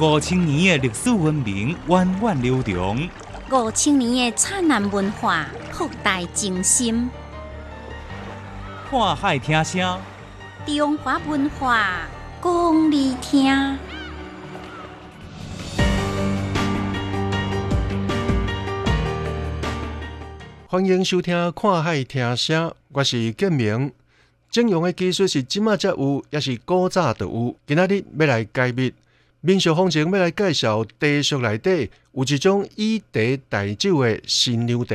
五千年的历史文明源远流长，五千年的灿烂文化博大精深。看海听声，中华文化讲你听。欢迎收听《看海听声》，我是建明。整容的技术是即马才有，也是古早就有。今仔日要来解密，民俗风情要来介绍茶俗内底有一种以茶代酒的新娘茶。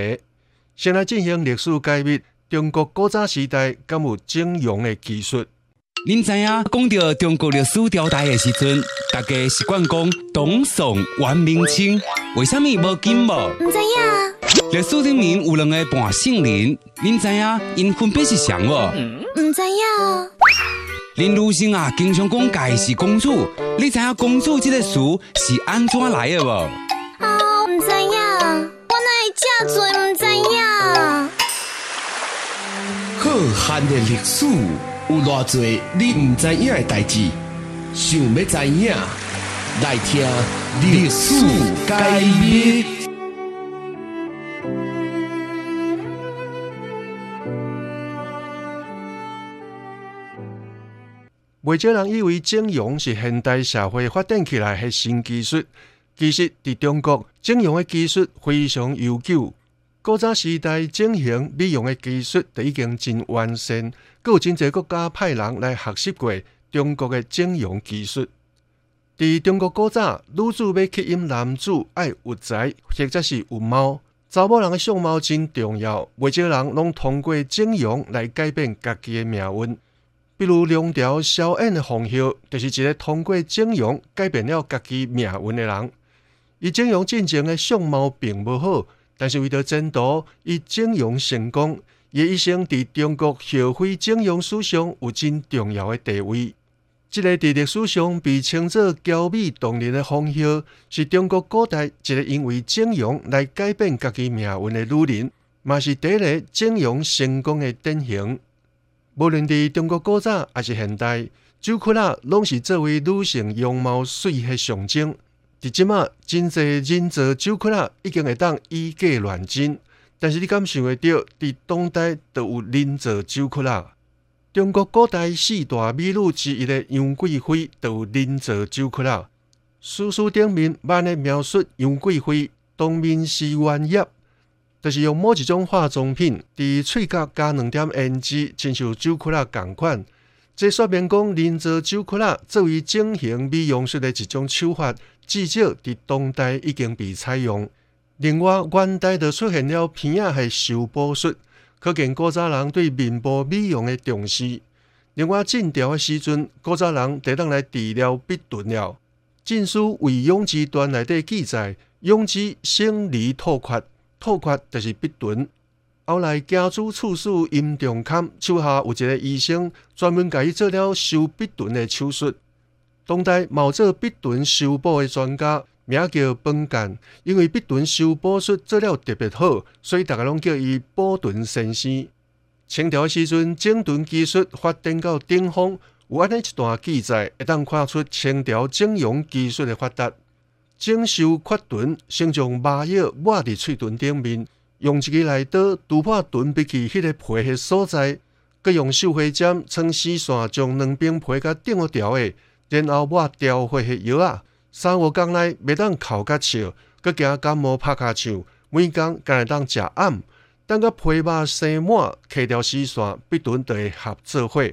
先来进行历史解密，中国古早时代敢有整容的技术？您知影讲到中国历史朝代的时阵，大家习惯讲董宋、元、明、清，为什么无金无？唔知影。历史里面有两个半姓林，您知影因分别是谁无？唔知影。林如生啊，经常讲家是公主，你知影公主这个词是安怎来的无？啊，唔知影，我哪会这多唔知影？浩瀚的历史有偌多你唔知影的代志，想要知影，来听历史解密。未少人以为整容是现代社会发展起来的新技术，其实伫中国整容的技术非常悠久。古早时代整形美容的技术就已经真完善，有真侪国家派人来学习过中国的整容技术。伫中国古早，女子要吸引男子爱有才或者是有貌，查某人的相貌真重要。未少人拢通过整容来改变家己的命运。比如梁朝萧衍的封后，就是一个通过整容改变了家己命运的人。伊整容进前的相貌并不好，但是为了争夺，伊整容成功，伊一生伫中国社会整容史上有真重要的地位。这个伫历史上被称作娇美动人的封后，是中国古代一个因为整容来改变家己命运的女人，嘛是第一个整容成功的典型。无论伫中国古早还是现代，酒窟仔拢是作为女性容貌水的象征。伫即马，真济人造酒窟仔已经会当以假乱真，但是你敢想会到，伫当代都有人造酒窟仔？中国古代四大美女之一的杨贵妃，都有人造酒窟仔。史书顶面慢的描述杨贵妃，当面是圆叶。就是用某一种化妆品，伫喙角加两点胭脂，亲像酒窟仔共款。这说明讲，人造酒窟仔作为整形美容术的一种手法，至少伫当代已经被采用。另外，元代就出现了片仔系修补术，可见古早人对面部美容的重视。另外，晋朝的时阵，古早人得当来治疗鼻钝了。《晋书·为永之段》内底记载，永之生离吐血。吐血就是鼻顿。后来家主处事严重坎，手下有一个医生专门甲伊做了修鼻顿的手术。当代某做鼻顿修补的专家，名叫本干，因为鼻顿修补术做了特别好，所以大家拢叫伊保顿先生。清朝时阵，整顿技术发展到顶峰，有安尼一段记载，会当看出清朝整容技术的发达。整修缺臀，先将麻药抹伫喙唇顶面，用一支内刀突破臀鼻起迄个皮的所在，佮用绣花针穿丝线将两边皮甲顶掉的，然后抹调花的药啊。三五天内袂当哭甲笑，佮惊感冒拍卡唱，每工敢会当食暗，等甲皮肉生满，揢掉丝线，鼻臀就会合做伙。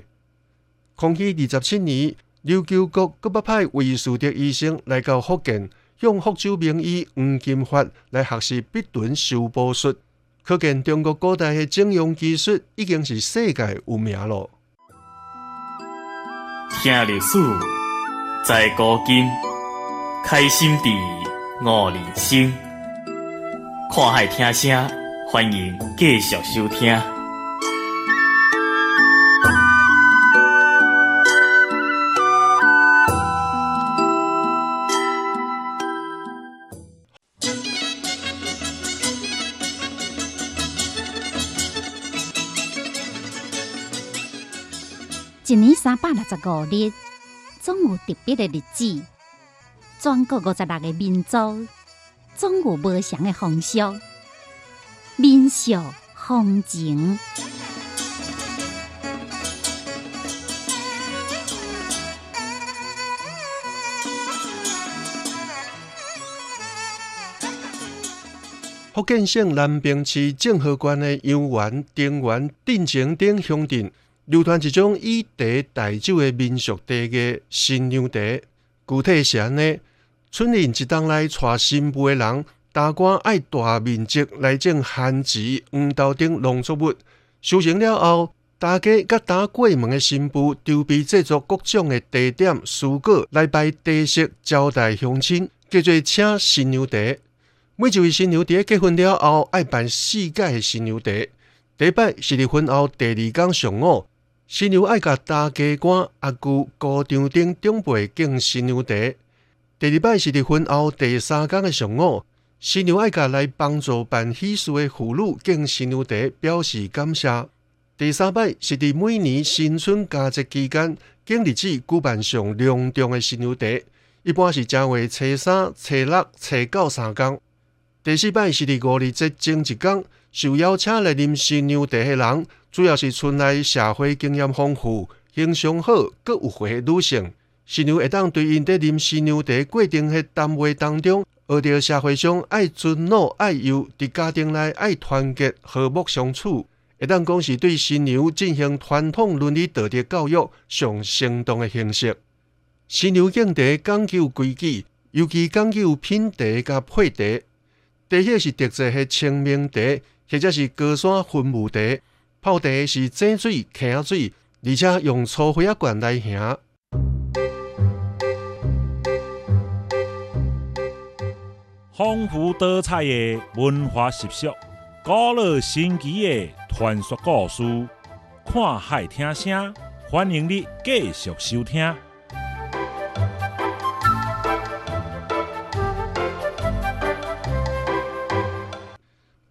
康熙二十七年，琉球国佮要派魏树德医生来到福建。用福州名医黄金发来学习鼻臀修补术，可见中国古代的整容技术已经是世界有名了。听历史，在古今，开心地悟人生，看海听声，欢迎继续收听。年三百六十五日，总有特别的日子。全国五十六个民族，总有无相的风俗、民俗风情。福建省南平市政和县的游园、丁园、镇前等乡镇，流传一种以茶代酒的民俗茶艺——新娘茶。具体是安尼：村人一当来娶新妇的人，大官爱大面积来种番薯、黄豆等农作物。收成了后，大家甲打过门的新妇筹备制作各种的茶点、水果来摆茶席招待乡亲，叫做请新娘茶。每一位新娘茶结婚了后，爱办四届的新娘茶。第一摆是伫婚后第二天上午，新娘爱甲大家官阿舅、姑丈等长辈敬新娘茶。第二摆是伫婚后第三天的上午，新娘爱甲来帮助办喜事的妇女敬新娘茶，表示感谢。第三摆是伫每年新春佳节期间，敬日子举办上隆重的新娘茶，一般是正月初三、初六、初九三天。第四摆是伫五日节前一天，受邀请来啉新娘茶的人，主要是村内社会经验丰富、形象好、各有会的女性。新娘会当对因伫啉新娘茶过程的谈话当中，学到社会上爱尊老爱幼，伫家庭内爱团结和睦相处，会当讲是对新娘进行传统伦理道德教育上生动的形式。新娘敬茶讲究规矩，尤其讲究品茶甲配茶。茶叶是特制的清明茶，或者是高山云雾茶。泡茶是井水、溪水，而且用粗灰啊罐来行。丰富多彩的文化习俗，古老神奇的传说故事，看海听声，欢迎你继续收听。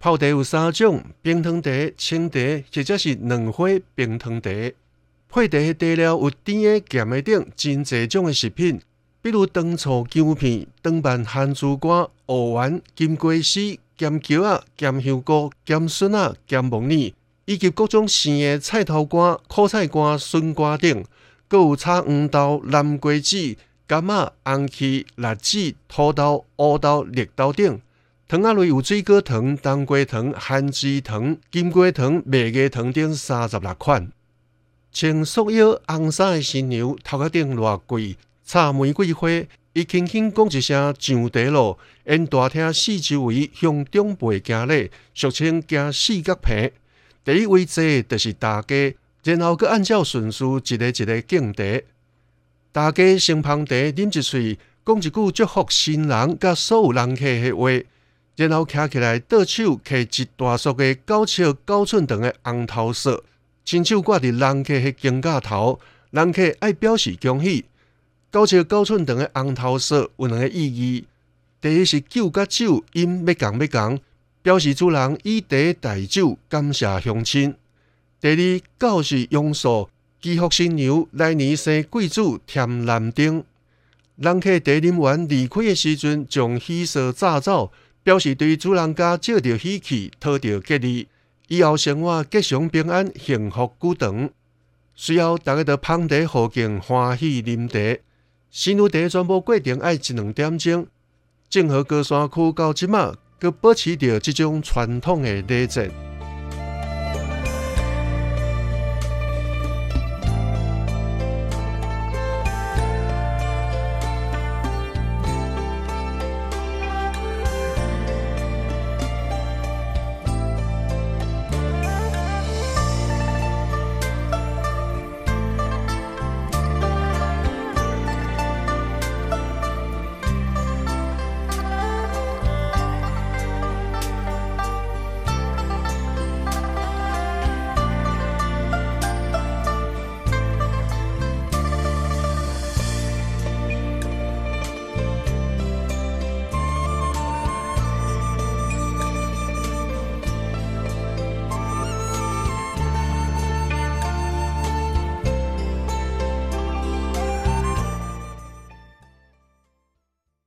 泡茶有三种：冰糖茶、清茶，或者是两花冰糖茶。配茶的茶料有甜的、咸的等真侪种的食品，比如糖醋姜片、糖拌咸猪肝、芋圆、金龟丝、咸茄仔、咸香菇、咸笋仔、咸木耳，以及各种生的菜头干、苦菜干、笋干等。搁有炒黄豆、南瓜子、柑仔、红柿、辣子、土豆、乌豆、绿豆等。糖仔类有水果糖、冬瓜糖、番薯糖、金瓜糖、麦芽糖等三十六款。穿束腰红衫的新娘头壳顶偌贵，插玫瑰花，伊轻轻讲一声上茶路，因大厅四周围向长辈行礼，俗称行四角坪。第一位坐就是大家，然后佮按照顺序一个一个敬茶。大家先捧茶啉一喙，讲一句祝福新人甲所有人客的话。然后站起来，倒手摕一大束的九尺九寸长的红头绳，亲手挂伫人客的肩胛头，人客爱表示恭喜。九尺九寸长的红头绳有两个意义：第一是酒甲酒因要共要共，表示主人以茶代酒，感谢乡亲；第二九是用数，祈福新娘来年生贵子添男丁。人客茶啉完离开的时阵，将喜色炸走。表示对主人家借着喜气，讨着吉利，以后生活吉祥平安，幸福久长。随后，大家都捧茶贺敬，欢喜啉茶。新女茶全部过程爱一两点钟。正和高山区到即马，佮保持着即种传统的礼节。